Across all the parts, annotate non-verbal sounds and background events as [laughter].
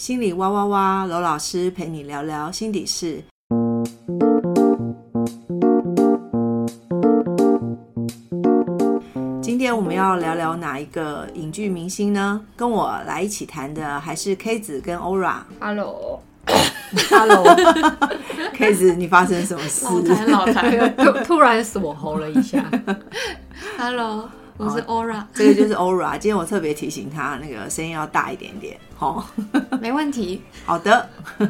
心里哇哇哇，罗老师陪你聊聊心底事。今天我们要聊聊哪一个影剧明星呢？跟我来一起谈的还是 K 子跟 Ora。Hello，Hello，K [coughs] [laughs] 子，你发生什么事？老台老台，[laughs] 突突然锁喉了一下。Hello，我是 Aura，这个就是 Aura。[laughs] 今天我特别提醒他，那个声音要大一点点。好、没问题。[laughs] 好的。[laughs]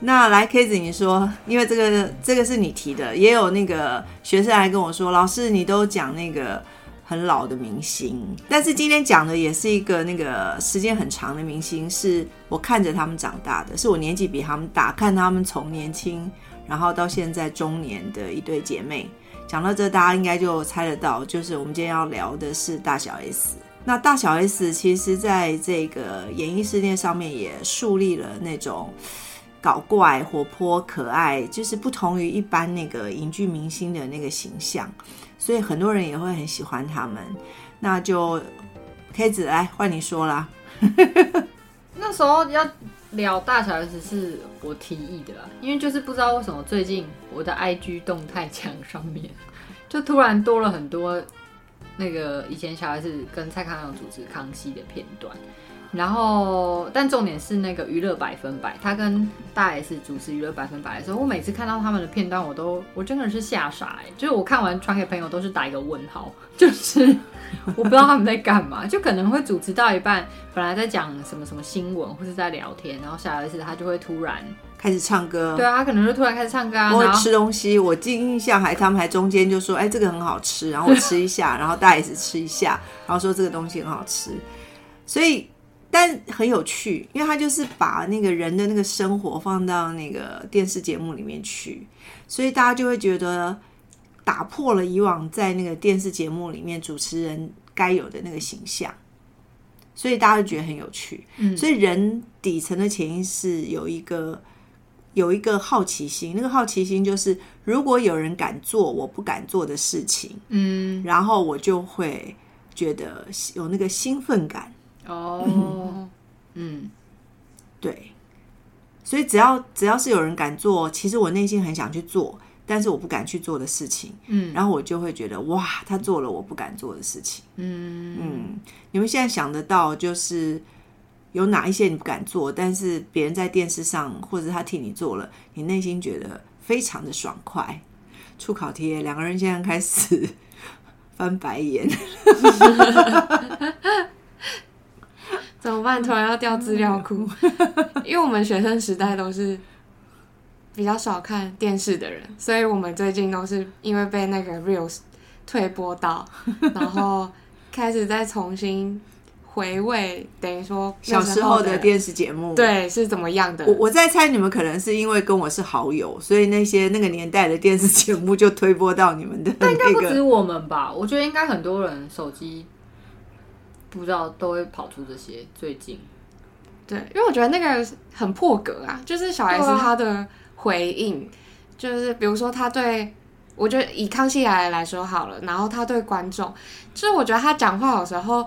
那来 K 子，你说，因为这个这个是你提的，也有那个学生来跟我说，老师你都讲那个很老的明星，但是今天讲的也是一个那个时间很长的明星，是我看着他们长大的，是我年纪比他们大，看他们从年轻然后到现在中年的一对姐妹。讲到这，大家应该就猜得到，就是我们今天要聊的是大小 S。那大小 S 其实在这个演艺事件上面也树立了那种搞怪、活泼、可爱，就是不同于一般那个影剧明星的那个形象，所以很多人也会很喜欢他们。那就 K 子来换你说啦，[laughs] 那时候要聊大小 S 是我提议的啦，因为就是不知道为什么最近我的 IG 动态墙上面就突然多了很多那个以前小 S 跟蔡康永主持康熙的片段。然后，但重点是那个娱乐百分百，他跟大 S 主持娱乐百分百的时候，我每次看到他们的片段，我都我真的是吓傻哎、就是我看完传给朋友都是打一个问号，就是 [laughs] 我不知道他们在干嘛，就可能会主持到一半，本来在讲什么什么新闻或是在聊天，然后小 S 他就会突然，开始唱歌。对啊，他可能就突然开始唱歌啊，或者然后吃东西，我记印象还他们还中间就说，哎，这个很好吃，然后我吃一下，然后大 S 吃一下，然后说这个东西很好吃，所以但很有趣，因为他就是把那个人的那个生活放到那个电视节目里面去，所以大家就会觉得打破了以往在那个电视节目里面主持人该有的那个形象。所以大家就觉得很有趣，所以人底层的潜意识有一个有一个好奇心，那个好奇心就是，如果有人敢做我不敢做的事情，嗯，然后我就会觉得有那个兴奋感。哦，[laughs] 嗯，对，所以只要只要是有人敢做，其实我内心很想去做，但是我不敢去做的事情，嗯然后我就会觉得哇，他做了我不敢做的事情。嗯嗯，你们现在想得到就是有哪一些你不敢做，但是别人在电视上或者他替你做了，你内心觉得非常的爽快。出考题，两个人现在开始 [laughs] 翻白眼。[laughs] 怎么办？突然要掉资料库，[laughs] 因为我们学生时代都是比较少看电视的人，所以我们最近都是因为被那个 reels 推播到，然后开始再重新回味，等于说小时候的的电视节目，对是怎么样的我。我在猜你们可能是因为跟我是好友，所以那些那个年代的电视节目就推播到你们的那应该不止。我们吧？我觉得应该很多人手机不知道都会跑出这些。最近，对，因为我觉得那个很破格啊，就是小 S 对啊她的回应，就是比如说他对我觉得以康熙来了来说好了，然后他对观众，就是我觉得他讲话有时候。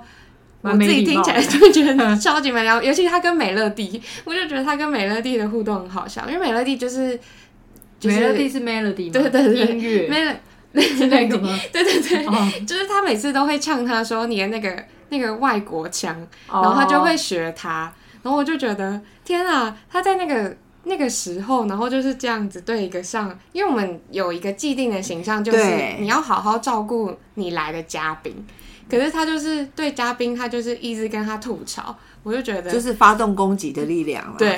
我自己听起来就觉得超级没聊，[laughs] 尤其他跟美乐蒂，我就觉得他跟美乐蒂的互动很好笑，因为美乐蒂就是就是美乐蒂是 melody 吗？对对对音乐美乐 [laughs] 是那个吗？[laughs] 对对对，哦就是他每次都会唱他说你的那个那个外国腔，然然后他就会学他，然后我就觉得天啊，他在那个那个时候，然后就是这样子对一个上，因为我们有一个既定的形象，就是你要好好照顾你来的嘉宾，可是他就是对嘉宾，他就是一直跟他吐槽，我就觉得就是发动攻击的力量了。对，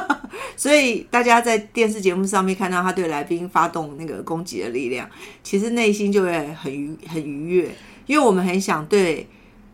[laughs] 所以大家在电视节目上面看到他对来宾发动那个攻击的力量，其实内心就会很愉很愉悦，因为我们很想对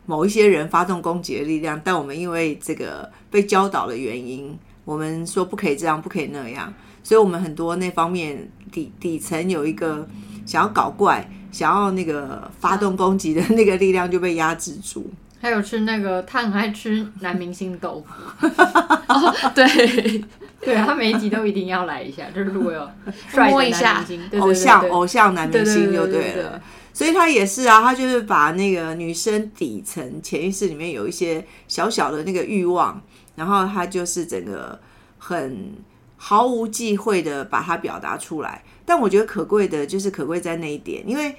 某一些人发动攻击的力量，但我们因为这个被教导的原因，我们说不可以这样，不可以那样，所以我们很多那方面底底层有一个想要搞怪、想要那个发动攻击的那个力量就被压制住。还有吃那个，他很爱吃男明星豆腐，[laughs] 对，对他每一集都一定要来一下，就是如果有帅的摸一下偶像偶像男明星就对了。所以他也是啊，他就是把那个女生底层潜意识里面有一些小小的那个欲望，然后他就是整个很毫无忌讳的把它表达出来。但我觉得可贵的就是可贵在那一点，因为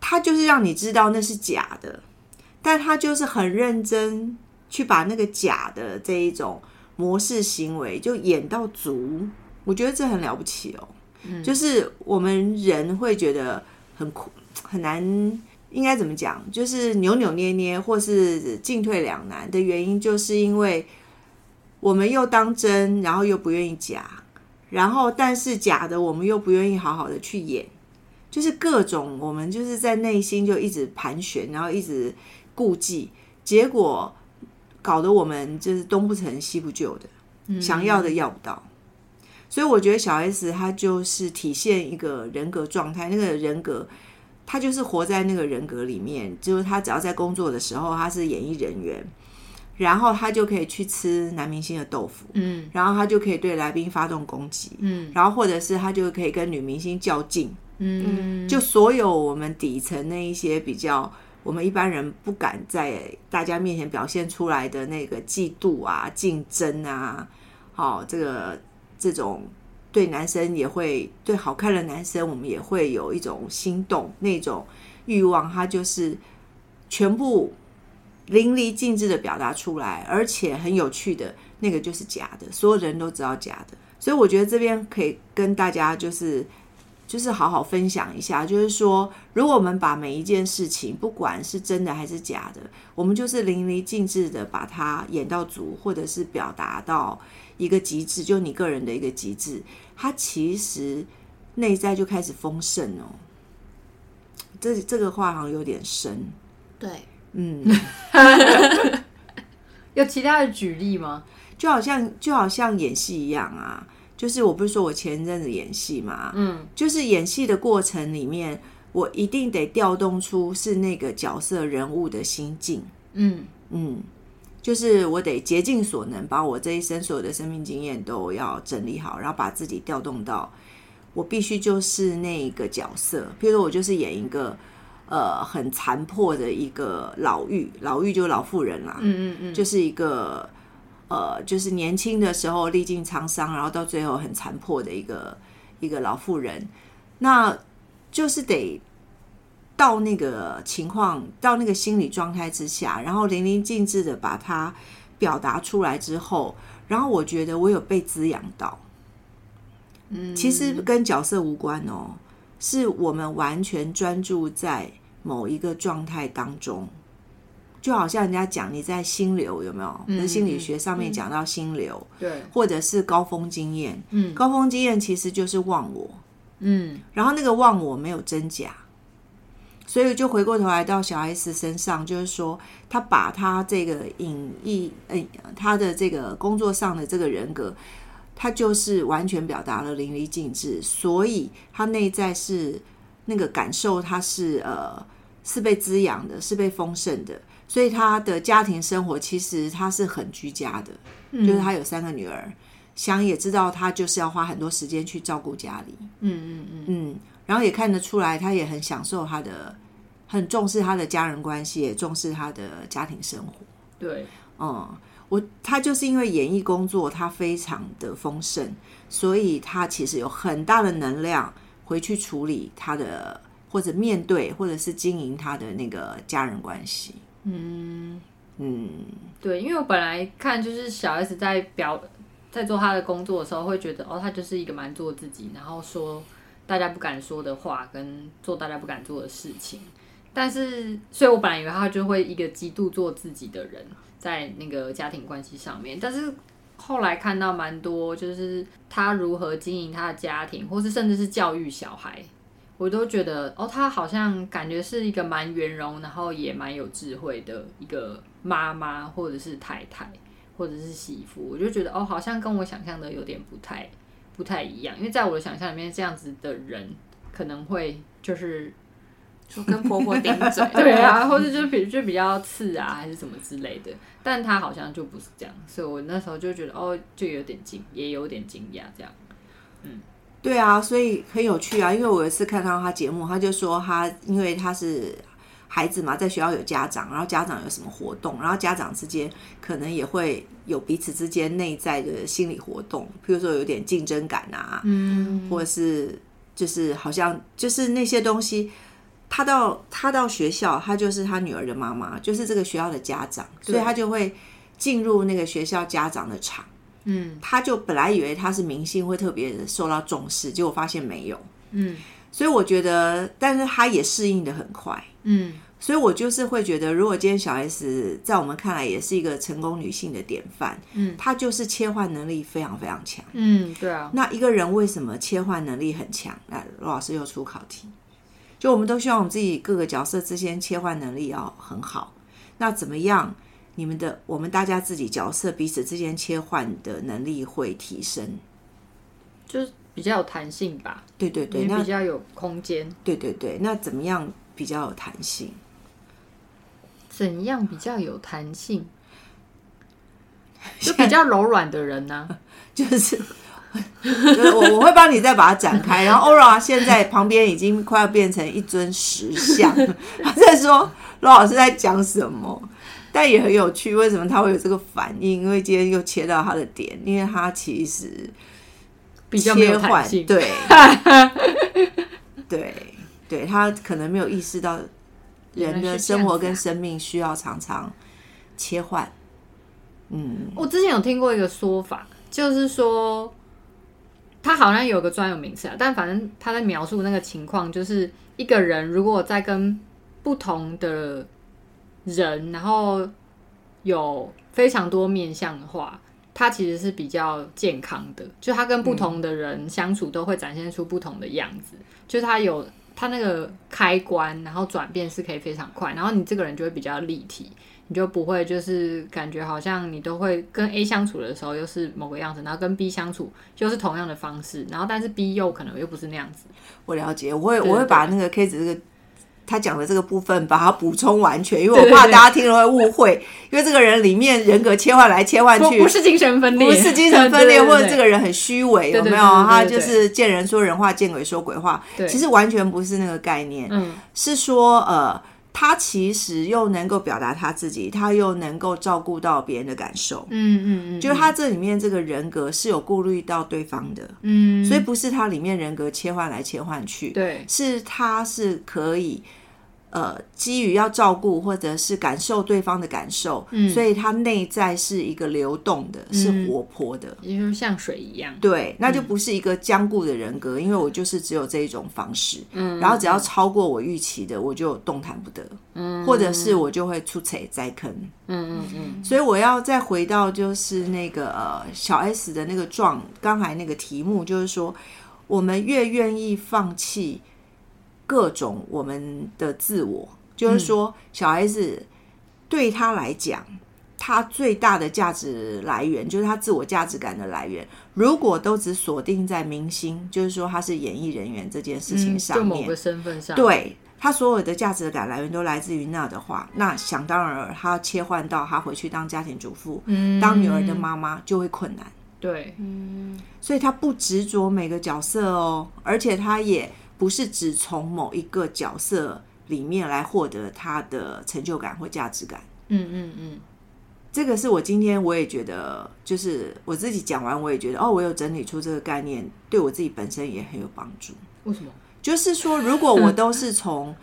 他就是让你知道那是假的，但他就是很认真去把那个假的这一种模式行为就演到足，我觉得这很了不起哦。就是我们人会觉得很苦很难，应该怎么讲？就是扭扭捏捏或是进退两难的原因，就是因为我们又当真，然后又不愿意假，然后但是假的我们又不愿意好好的去演，就是各种我们就是在内心就一直盘旋，然后一直顾忌，结果搞得我们就是东不成西不就的，想要的要不到。所以我觉得小 S 她就是体现一个人格状态，那个人格，她就是活在那个人格里面，就是他只要在工作的时候，他是演艺人员，然后他就可以去吃男明星的豆腐，嗯然后他就可以对来宾发动攻击，嗯然后或者是他就可以跟女明星较劲，嗯，就所有我们底层那一些比较。我们一般人不敢在大家面前表现出来的那个嫉妒啊、竞争啊，好、这个这种对男生也会对好看的男生，我们也会有一种心动那种欲望，他就是全部淋漓尽致的表达出来，而且很有趣的那个就是假的，所有人都知道假的，所以我觉得这边可以跟大家就是。就是好好分享一下，就是说，如果我们把每一件事情，不管是真的还是假的，我们就是淋漓尽致的把它演到足，或者是表达到一个极致，就你个人的一个极致，它其实内在就开始丰盛哦。这这个话好像有点深，对，嗯，[laughs] 有其他的举例吗？就好像就好像演戏一样啊。就是我不是说我前一阵子演戏嘛，嗯，就是演戏的过程里面，我一定得调动出是那个角色人物的心境，嗯嗯，就是我得竭尽所能，把我这一生所有的生命经验都要整理好，然后把自己调动到我必须就是那个角色。譬如说我就是演一个呃很残破的一个老妪，老妪就是老妇人啦，嗯嗯嗯，就是一个呃，就是年轻的时候历尽沧桑，然后到最后很残破的一个一个老妇人，那就是得到那个情况，到那个心理状态之下，然后淋漓尽致的把它表达出来之后，然后我觉得我有被滋养到。嗯，其实跟角色无关哦，是我们完全专注在某一个状态当中。就好像人家讲你在心流有没有？那、心理学上面讲到心流，对，或者是高峰经验。嗯高峰经验其实就是忘我，嗯然后那个忘我没有真假，所以就回过头来到小 S 身上，就是说他把他这个隐逸，呃，他的这个工作上的这个人格，他就是完全表达了淋漓尽致，所以他内在是那个感受，他是呃是被滋养的，是被丰盛的，所以他的家庭生活其实他是很居家的，就是他有三个女儿，想也知道他就是要花很多时间去照顾家里，嗯。嗯嗯，嗯，然后也看得出来，他也很享受他的，很重视他的家人关系，也重视他的家庭生活。对，嗯，我他就是因为演艺工作，他非常的丰盛，所以他其实有很大的能量回去处理他的，或者面对，或者是经营他的那个家人关系。嗯。嗯，对，因为我本来看就是小 S 在表在做他的工作的时候，会觉得哦，他就是一个蛮做自己，然后说大家不敢说的话，跟做大家不敢做的事情。但是，所以我本来以为他就会一个极度做自己的人，在那个家庭关系上面。但是后来看到蛮多，就是他如何经营他的家庭，或是甚至是教育小孩，我都觉得哦，他好像感觉是一个蛮圆融，然后也蛮有智慧的一个妈妈或者是太太。或者是媳妇，我就觉得哦，好像跟我想象的有点不太不太一样，因为在我的想象里面，这样子的人可能会就是说跟婆婆顶嘴，[laughs] 对啊，或者就比就比较刺啊，还是什么之类的，但他好像就不是这样，所以我那时候就觉得哦，就有点惊，也有点惊讶这样。嗯对啊，所以很有趣啊。因为我有一次看到他节目，他就说他因为他是孩子嘛，在学校有家长，然后家长有什么活动，然后家长之间可能也会有彼此之间内在的心理活动，譬如说有点竞争感啊，嗯，或者是就是好像就是那些东西。他到他到学校，他就是他女儿的妈妈，就是这个学校的家长，所以他就会进入那个学校家长的场。嗯他就本来以为他是明星会特别受到重视，结果发现没有。嗯所以我觉得，但是他也适应的很快。嗯所以我就是会觉得，如果今天小 S 在我们看来也是一个成功女性的典范，嗯她就是切换能力非常非常强。嗯，对啊，那一个人为什么切换能力很强？来罗老师又出考题，就我们都希望我们自己各个角色之间切换能力要很好。那怎么样？你们的我们大家自己角色彼此之间切换的能力会提升。就是比较有弹性吧，对对对，那比较有空间。对对对，那怎么样比较有弹性？怎样比较有弹性？[laughs] 就比较柔软的人呢、[laughs] 就是。[laughs] 就是我我会帮你再把它展开，然后 Ora 现在旁边已经快要变成一尊石像，他在说罗老师在讲什么，但也很有趣，为什么他会有这个反应？因为今天又切到他的点，因为他其实比较没有切换，弹性。对，[laughs] 对，对他可能没有意识到人的生活跟生命需要常常切换。嗯，我之前有听过一个说法，就是说，他好像有个专有名词啊，但反正他在描述那个情况，就是一个人如果在跟不同的人，然后有非常多面相的话，他其实是比较健康的，就他跟不同的人相处都会展现出不同的样子，就是他有他那个开关，然后转变是可以非常快，然后你这个人就会比较立体。你就不会就是感觉好像你都会跟 A 相处的时候又是某个样子，然后跟 B 相处又是同样的方式，然后但是 B 又可能又不是那样子。我了解，我会我会把那个 case 这个他讲的这个部分把它补充完全，因为我怕大家听了会误会，因为这个人里面人格切换来切换去，不不是精神分裂，不是精神分裂，[laughs] 或者这个人很虚伪，有没有？他就是见人说人话，见鬼说鬼话。对。其实完全不是那个概念，嗯。是说呃，他其实又能够表达他自己，他又能够照顾到别人的感受。嗯嗯嗯，就是他这里面这个人格是有顾虑到对方的，嗯，所以不是他里面人格切换来切换去，对。是他是可以呃基于要照顾或者是感受对方的感受，嗯。所以他内在是一个流动的，是活泼的。也就是像水一样。对，那就不是一个僵固的人格，因为我就是只有这一种方式，嗯。然后只要超过我预期的，我就动弹不得，嗯。或者是我就会出彩栽坑。嗯嗯嗯。所以我要再回到就是那个呃小 S 的那个状，刚才那个题目就是说，我们越愿意放弃各种我们的自我，就是说小孩子对他来讲。他最大的价值来源就是他自我价值感的来源。如果都只锁定在明星，就是说他是演艺人员这件事情嗯，上面，就某个身份上，，对他所有的价值感来源都来自于那的话，那想当然尔，他切换到他回去当家庭主妇、嗯，当女儿的妈妈就会困难，对，所以他不执着每个角色哦，而且他也不是只从某一个角色里面来获得他的成就感或价值感。嗯嗯嗯，这个是我今天我也觉得，就是我自己讲完，我也觉得哦，我有整理出这个概念，对我自己本身也很有帮助。为什么？就是说，如果我都是从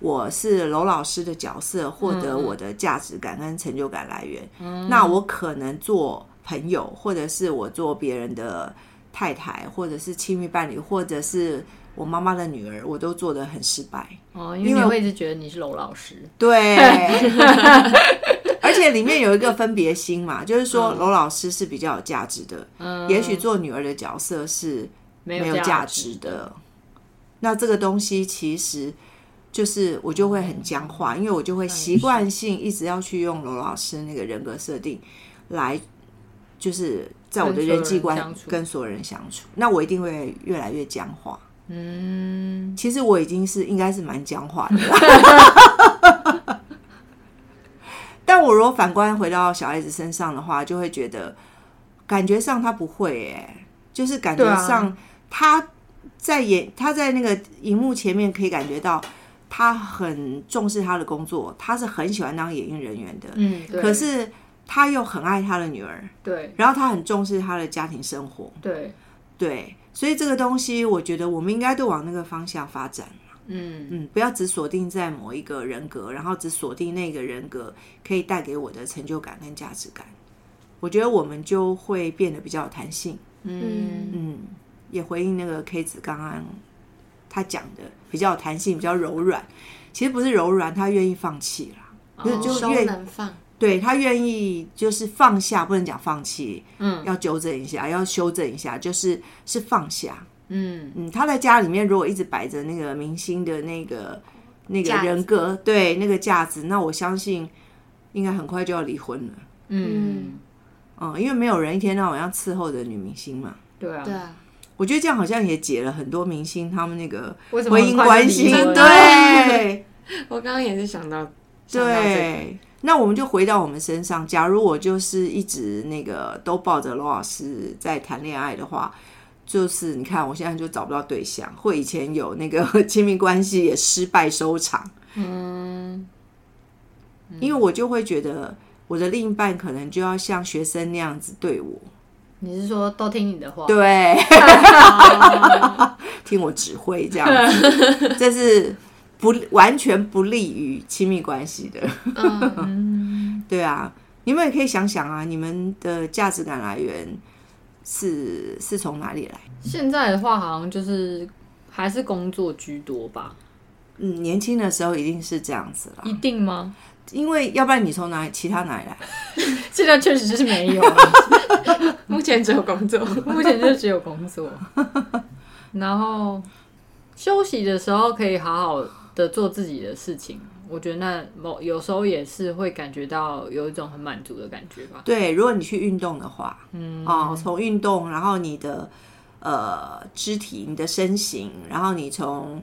我是娄老师的角色获得嗯我的价值感跟成就感来源，那我可能做朋友，或者是我做别人的太太，或者是亲密伴侣，或者是我妈妈的女儿，我都做的很失败。哦，因为因为你会一直觉得你是娄老师，对，[laughs] 而且里面有一个分别心嘛，就是说娄老师是比较有价值的，嗯，也许做女儿的角色是没没有价值的。那这个东西其实就是我就会很僵化，因为我就会习惯性一直要去用罗老师那个人格设定来就是在我的人际关人相处。跟所有人相处，那我一定会越来越僵化。嗯，其实我已经是应该是蛮僵化的。了。[laughs] 但我如果反观回到小孩子身上的话，就会觉得感觉上他不会哎、就是感觉上他在演他在那个荧幕前面可以感觉到他很重视他的工作，他是很喜欢当演艺人员的，嗯，对。可是他又很爱他的女儿，对。然后他很重视他的家庭生活，对，对，所以这个东西我觉得我们应该都往那个方向发展。嗯嗯，不要只锁定在某一个人格，然后只锁定那个人格可以带给我的成就感跟价值感。我觉得我们就会变得比较有弹性。嗯嗯，也回应那个 K 子刚刚他讲的，比较有弹性，比较柔软。其实不是柔软，他愿意放弃啦，就是就收愿能放，对他愿意就是放下，不能讲放弃，嗯要纠正一下，要修正一下，就是是放下。嗯嗯，他在家里面如果一直摆着那个明星的那个那个人格，对那个架子，那我相信应该很快就要离婚了。嗯，嗯，因为没有人一天到晚要伺候的女明星嘛。对啊对，啊，我觉得这样好像也解了很多明星他们那个婚姻关系，对 [laughs] 我刚刚也是想到对。那我们就回到我们身上，假如我就是一直那个都抱着罗老师在谈恋爱的话，就是你看我现在就找不到对象，或以前有那个 [laughs] 亲密关系也失败收场，嗯因为我就会觉得我的另一半可能就要像学生那样子对我，你是说都听你的话？[laughs] 对，[laughs] 听我指挥这样子，这是不完全不利于亲密关系的。嗯，[laughs] 对啊，你们也可以想想啊，你们的价值感来源是是从哪里来？现在的话，好像就是还是工作居多吧？嗯，年轻的时候一定是这样子了，一定吗？因为要不然你从哪里其他哪里来？[laughs] 现在确实是没有啊，[laughs] 目前只有工作，目前就只有工作，然后休息的时候可以好好的做自己的事情。我觉得那某有时候也是会感觉到有一种很满足的感觉吧。对，如果你去运动的话，嗯，哦，从运动，然后你的呃肢体、你的身形，然后你从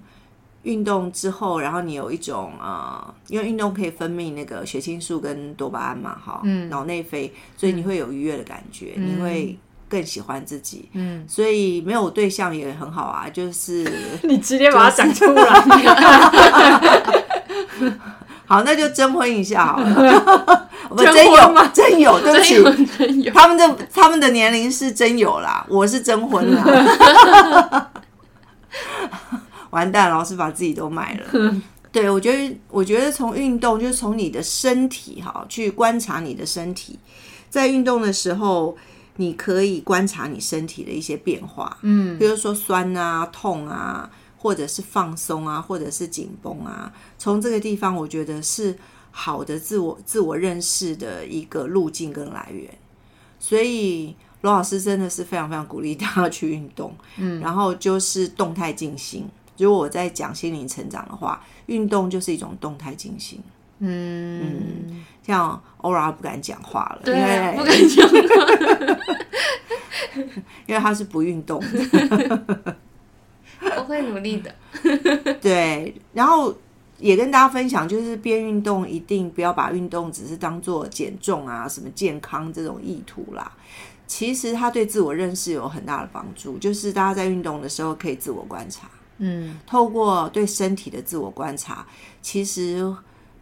运动之后，然后你有一种呃，因为运动可以分泌那个血清素跟多巴胺嘛，哈，嗯，脑内啡，所以你会有愉悦的感觉，你会更喜欢自己，嗯，所以没有对象也很好啊，就是 [laughs] 你直接把它讲出来，[laughs] 好，那就征婚一下好了，[laughs] 不征真有婚吗？真有，对不起，真有真有，他们的他们的年龄是真有啦，我是征婚啦。完蛋，老师把自己都卖了。对，我觉得，我觉得从运动就是从你的身体哈去观察你的身体，在运动的时候，你可以观察你身体的一些变化，嗯，比如说酸啊、痛啊，或者是放松啊，或者是紧绷啊，从这个地方，我觉得是好的自我自我认识的一个路径跟来源。所以罗老师真的是非常非常鼓励大家去运动，嗯，然后就是动态静心。如果我在讲心灵成长的话，运动就是一种动态静心。嗯，像欧拉不敢讲话了，对因不敢讲话，[laughs] 因为他是不运动的。[laughs] 我会努力的。[laughs] 对，然后也跟大家分享，就是边运动一定不要把运动只是当做减重啊、什么健康这种意图啦。其实它对自我认识有很大的帮助，就是大家在运动的时候可以自我观察，嗯，透过对身体的自我观察，其实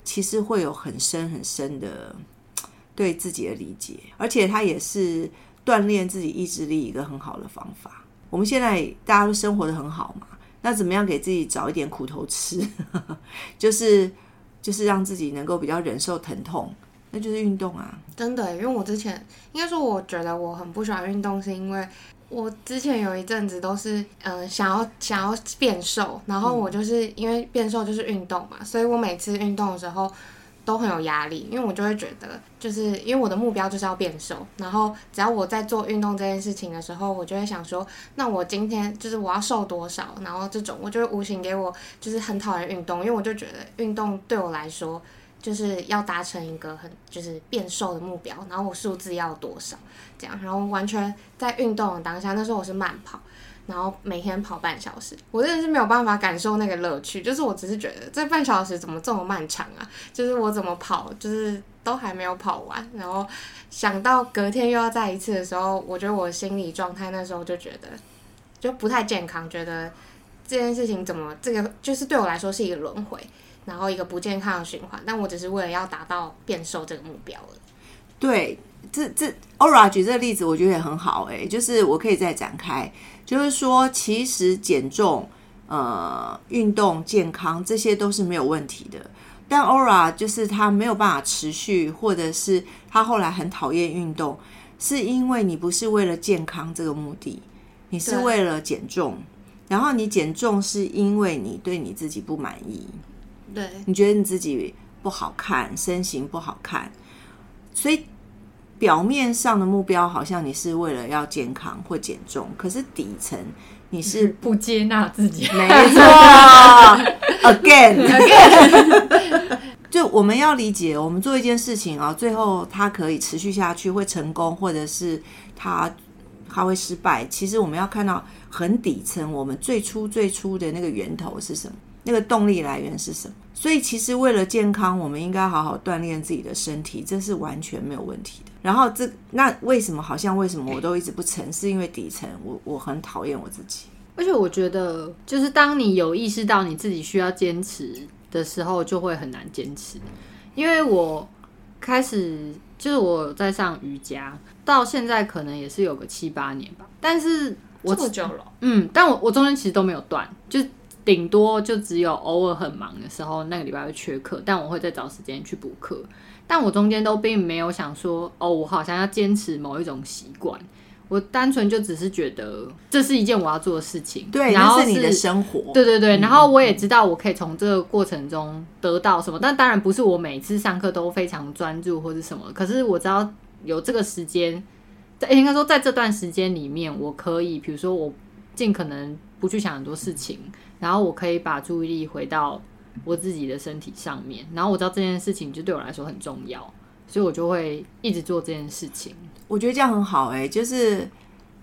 其实会有很深很深的对自己的理解，而且它也是锻炼自己意志力一个很好的方法。我们现在大家都生活的很好嘛，那怎么样给自己找一点苦头吃？[laughs] 就是就是让自己能够比较忍受疼痛，那就是运动啊。真的，因为我之前应该说，我觉得我很不喜欢运动，是因为我之前有一阵子都是嗯、想要想要变瘦，然后我就是因为变瘦就是运动嘛，所以我每次运动的时候都很有压力，因为我就会觉得，就是因为我的目标就是要变瘦，然后只要我在做运动这件事情的时候，我就会想说，那我今天就是我要瘦多少，然后这种我就会无形给我就是很讨厌运动，因为我就觉得运动对我来说。就是要达成一个很就是变瘦的目标，然后我数字要多少这样，然后完全在运动的当下，那时候我是慢跑。然后每天跑半小时，我真的是没有办法感受那个乐趣。就是我只是觉得这半小时怎么这么漫长啊？就是我怎么跑，就是都还没有跑完。然后想到隔天又要再一次的时候，我觉得我心理状态那时候就觉得就不太健康，觉得这件事情怎么这个就是对我来说是一个轮回，然后一个不健康的循环。但我只是为了要达到变瘦这个目标。对，这这 Ora 举这个例子，我觉得也很好哎、就是我可以再展开，就是说，其实减重、呃，运动、健康这些都是没有问题的。但 Ora 就是他没有办法持续，或者是他后来很讨厌运动，是因为你不是为了健康这个目的，你是为了减重。然后你减重是因为你对你自己不满意，对，你觉得你自己不好看，身形不好看，所以表面上的目标好像你是为了要健康或减重，可是底层你是 [laughs] 不接纳自己。[laughs] 没错，again again，就我们要理解，我们做一件事情啊，最后它可以持续下去，会成功，或者是它它会失败。其实我们要看到很底层，我们最初最初的那个源头是什么，那个动力来源是什么。所以其实为了健康，我们应该好好锻炼自己的身体，这是完全没有问题的。然后这那为什么好像为什么我都一直不成？是因为底层我我很讨厌我自己。而且我觉得，就是当你有意识到你自己需要坚持的时候，就会很难坚持。因为我开始就是我在上瑜伽，到现在可能也是有个七八年吧，但是我这么久了，嗯，但我我中间其实都没有断，就顶多就只有偶尔很忙的时候，那个礼拜会缺课，但我会再找时间去补课。但我中间都并没有想说，哦，我好像要坚持某一种习惯，我单纯就只是觉得这是一件我要做的事情，对，然后那是你的生活。对对对，然后我也知道我可以从这个过程中得到什么，但当然不是我每次上课都非常专注或者什么，可是我知道有这个时间，在应该说在这段时间里面，我可以，比如说我尽可能不去想很多事情，然后我可以把注意力回到我自己的身体上面，然后我知道这件事情就对我来说很重要，所以我就会一直做这件事情。我觉得这样很好哎、就是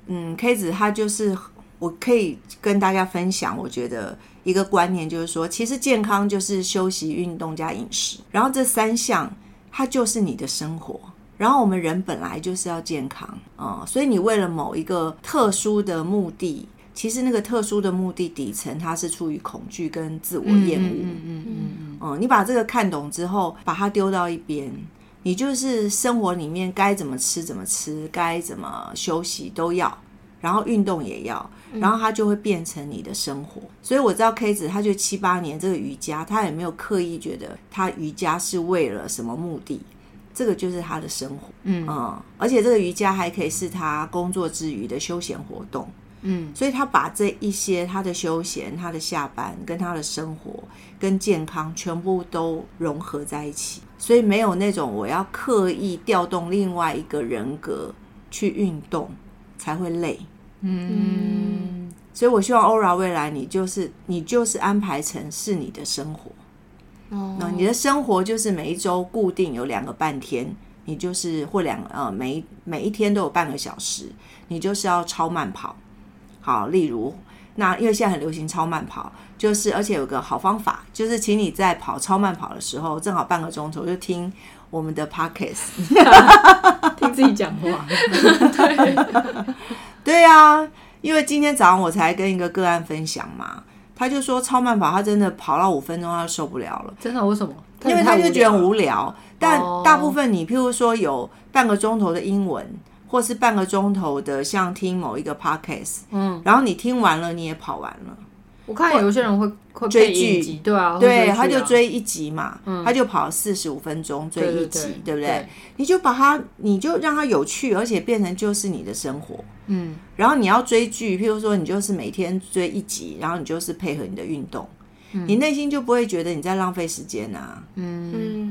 嗯，K 子他就是我可以跟大家分享，我觉得一个观念就是说，其实健康就是休息、运动加饮食，然后这三项它就是你的生活。然后我们人本来就是要健康啊、嗯所以你为了某一个特殊的目的，其实那个特殊的目的底层它是出于恐惧跟自我厌恶。嗯嗯嗯嗯，你把这个看懂之后，把它丢到一边，你就是生活里面该怎么吃怎么吃，该怎么休息都要，然后运动也要，然后它就会变成你的生活。所以我知道 K 子，他就七八年这个瑜伽，他也没有刻意觉得他瑜伽是为了什么目的，这个就是他的生活。嗯嗯，而且这个瑜伽还可以是他工作之余的休闲活动。嗯。所以他把这一些他的休闲、他的下班跟他的生活跟健康全部都融合在一起，所以没有那种我要刻意调动另外一个人格去运动才会累。嗯。所以我希望 Ora 未来你就是你就是安排成是你的生活，哦。那你的生活就是每一周固定有两个半天，你就是或两呃每一每一天都有半个小时，你就是要超慢跑。好，例如那因为现在很流行超慢跑，就是而且有个好方法，就是请你在跑超慢跑的时候，正好半个钟头就听我们的 podcast。[laughs] [laughs] 听自己讲话。[laughs] 对呀、因为今天早上我才跟一个个案分享嘛，他就说超慢跑，他真的跑到五分钟他就受不了了。真的？为什么？因为他就觉得很无聊。但哦大部分你，譬如说有半个钟头的英文，或是半个钟头的像听某一个 podcast，嗯，然后你听完了，你也跑完了，我看有些人会会追剧，对啊，对，他就追一集嘛，嗯。他就跑四十五分钟追一集，对对不对？？你就把它，你就让它有趣，而且变成就是你的生活。嗯。然后你要追剧，譬如说你就是每天追一集，然后你就是配合你的运动，你内心就不会觉得你在浪费时间啊。嗯。嗯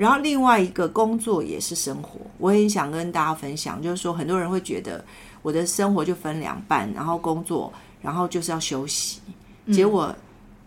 然后另外一个工作也是生活，我也想跟大家分享，就是说很多人会觉得我的生活就分两半，然后工作，然后就是要休息。结果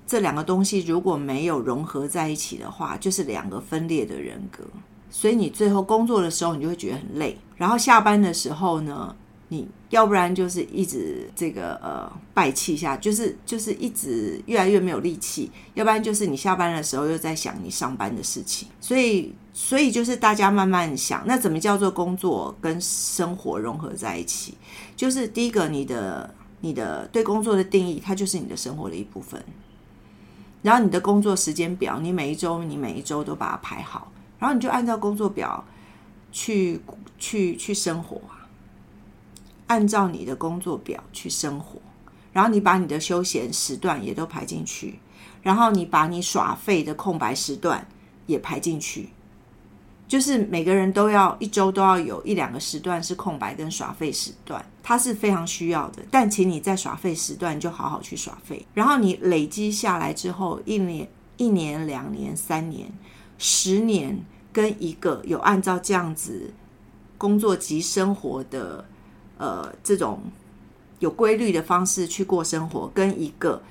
这两个东西如果没有融合在一起的话，就是两个分裂的人格。所以你最后工作的时候，你就会觉得很累，然后下班的时候呢，你要不然就是一直这个呃败气下，就是就是一直越来越没有力气，要不然就是你下班的时候又在想你上班的事情。所以所以就是大家慢慢想，那怎么叫做工作跟生活融合在一起？就是第一个，你的你的对工作的定义，它就是你的生活的一部分。然后你的工作时间表，你每一周你每一周都把它排好。然后你就按照工作表去去去生活，按照你的工作表去生活，然后你把你的休闲时段也都排进去，然后你把你耍废的空白时段也排进去，就是每个人都要一周都要有一两个时段是空白跟耍废时段，它是非常需要的。但请你在耍废时段就好好去耍废，然后你累积下来之后，一年、一年、两年、三年、十年。跟一个有按照这样子工作及生活的呃这种有规律的方式去过生活，跟一个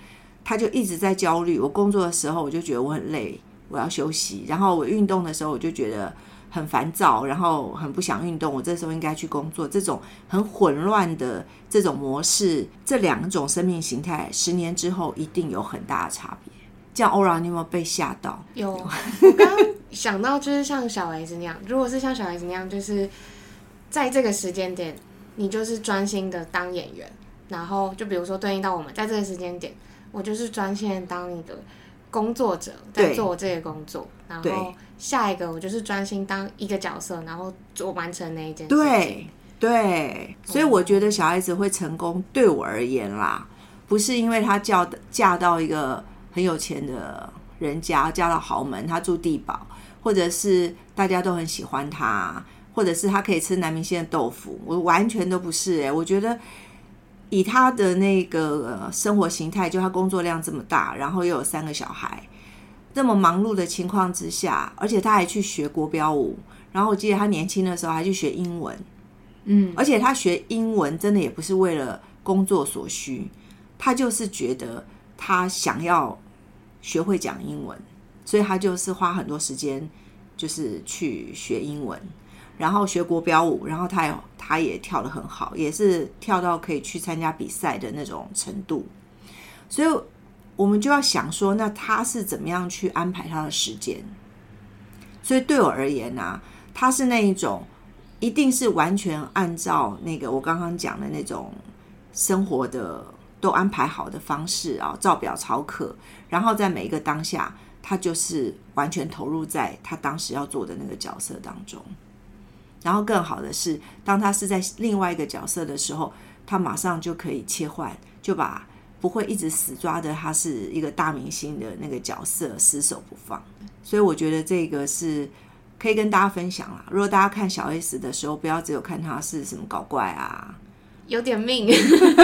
他就一直在焦虑。我工作的时候我就觉得我很累，我要休息；然后我运动的时候我就觉得很烦躁，然后很不想运动。我这时候应该去工作，这种很混乱的这种模式，这两种生命形态，十年之后一定有很大的差别。这样，欧然，你有没有被吓到？有，我刚想到就是像小孩子那样，如果是像小孩子那样，就是在这个时间点，你就是专心的当演员，然后就比如说对应到我们在这个时间点，我就是专心当一个工作者，在做我这个工作，然后下一个我就是专心当一个角色，然后做完成那一件事情。对对，所以我觉得小孩子会成功，对我而言啦，不是因为他嫁嫁到一个。很有钱的人家嫁到豪门，他住地堡，或者是大家都很喜欢他，或者是他可以吃南明星的豆腐，我完全都不是诶，我觉得以他的那个生活形态，就他工作量这么大，然后又有三个小孩，这么忙碌的情况之下，而且他还去学国标舞，然后我记得他年轻的时候还去学英文，嗯，而且他学英文真的也不是为了工作所需，他就是觉得他想要。学会讲英文，所以他就是花很多时间，就是去学英文，然后学国标舞，然后他也他也跳得很好，也是跳到可以去参加比赛的那种程度。所以，我们就要想说，那他是怎么样去安排他的时间？所以对我而言呢，他是那一种，一定是完全按照那个我刚刚讲的那种生活的。都安排好的方式啊，照表操课，然后在每一个当下，他就是完全投入在他当时要做的那个角色当中。然后更好的是，当他是在另外一个角色的时候，他马上就可以切换，就把不会一直死抓着他是一个大明星的那个角色死守不放。所以我觉得这个是可以跟大家分享啦。如果大家看小 S 的时候，不要只有看他是什么搞怪啊。有点命，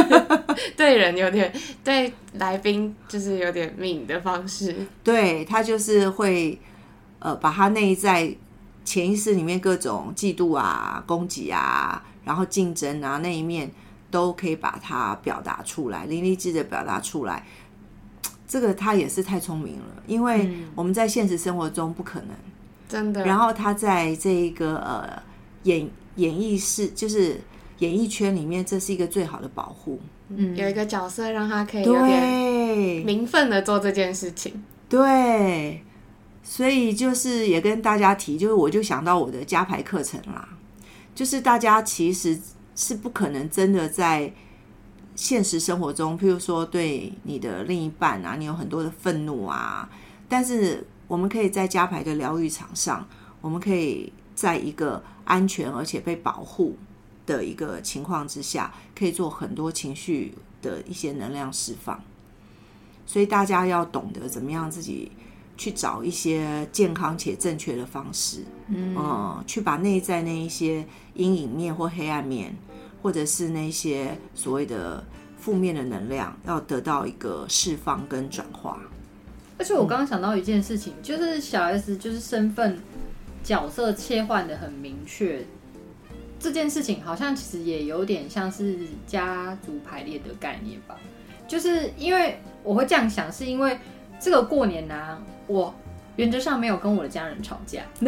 [laughs] 对人有点对来宾就是有点命的方式。对他就是会呃，把他内在潜意识里面各种嫉妒啊、攻击啊，然后竞争啊那一面都可以把它表达出来，淋漓尽致的表达出来。这个他也是太聪明了，因为我们在现实生活中不可能真的。然后他在这一个呃演演艺室就是。演艺圈里面，这是一个最好的保护。嗯，有一个角色让他可以有点名分的做这件事情。对，所以就是也跟大家提，就是我就想到我的加牌课程啦，就是大家其实是不可能真的在现实生活中，譬如说对你的另一半啊，你有很多的愤怒啊，但是我们可以在加牌的疗愈场上，我们可以在一个安全而且被保护。的一个情况之下，可以做很多情绪的一些能量释放，所以大家要懂得怎么样自己去找一些健康且正确的方式，嗯，去把内在那一些阴影面或黑暗面，或者是那些所谓的负面的能量，要得到一个释放跟转化。而且我刚刚想到一件事情，就是小 S 就是身份角色切换的很明确。这件事情好像其实也有点像是家族排列的概念吧，就是因为我会这样想，是因为这个过年呢、我原则上没有跟我的家人吵架，[laughs]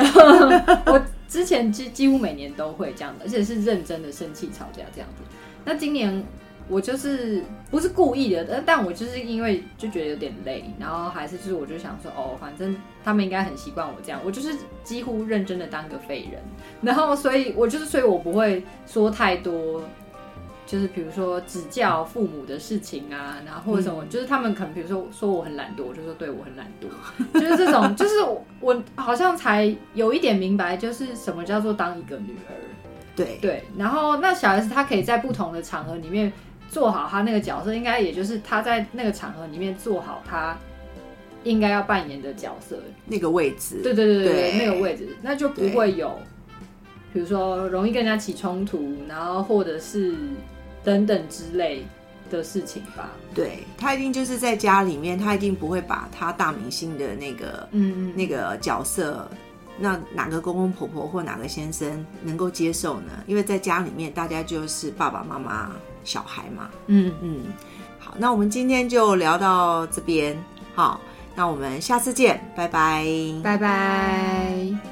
我之前几几乎每年都会这样的，而且是认真的生气吵架这样子。那今年我就是不是故意的，但但我就是因为就觉得有点累，然后还是就是我就想说，哦，反正他们应该很习惯我这样，我就是几乎认真的当个废人，然后所以我就是所以我不会说太多。就是比如说指教父母的事情啊，然后或者什么，就是他们可能比如说说我很懒惰，我就说对我很懒惰，就是这种，就是我我好像才有一点明白，就是什么叫做当一个女儿。对对，然后那小 S 她可以在不同的场合里面做好她那个角色，应该也就是她在那个场合里面做好她应该要扮演的角色。那个位置，对对对，对那个位置，那就不会有，比如说容易跟人家起冲突，然后或者是等等之类的事情吧。对他一定就是在家里面，他一定不会把他大明星的那个嗯那个角色，那哪个公公婆婆或哪个先生能够接受呢？因为在家里面，大家就是爸爸妈妈、小孩嘛。嗯，嗯，好，那我们今天就聊到这边，好，那我们下次见，拜拜。拜拜。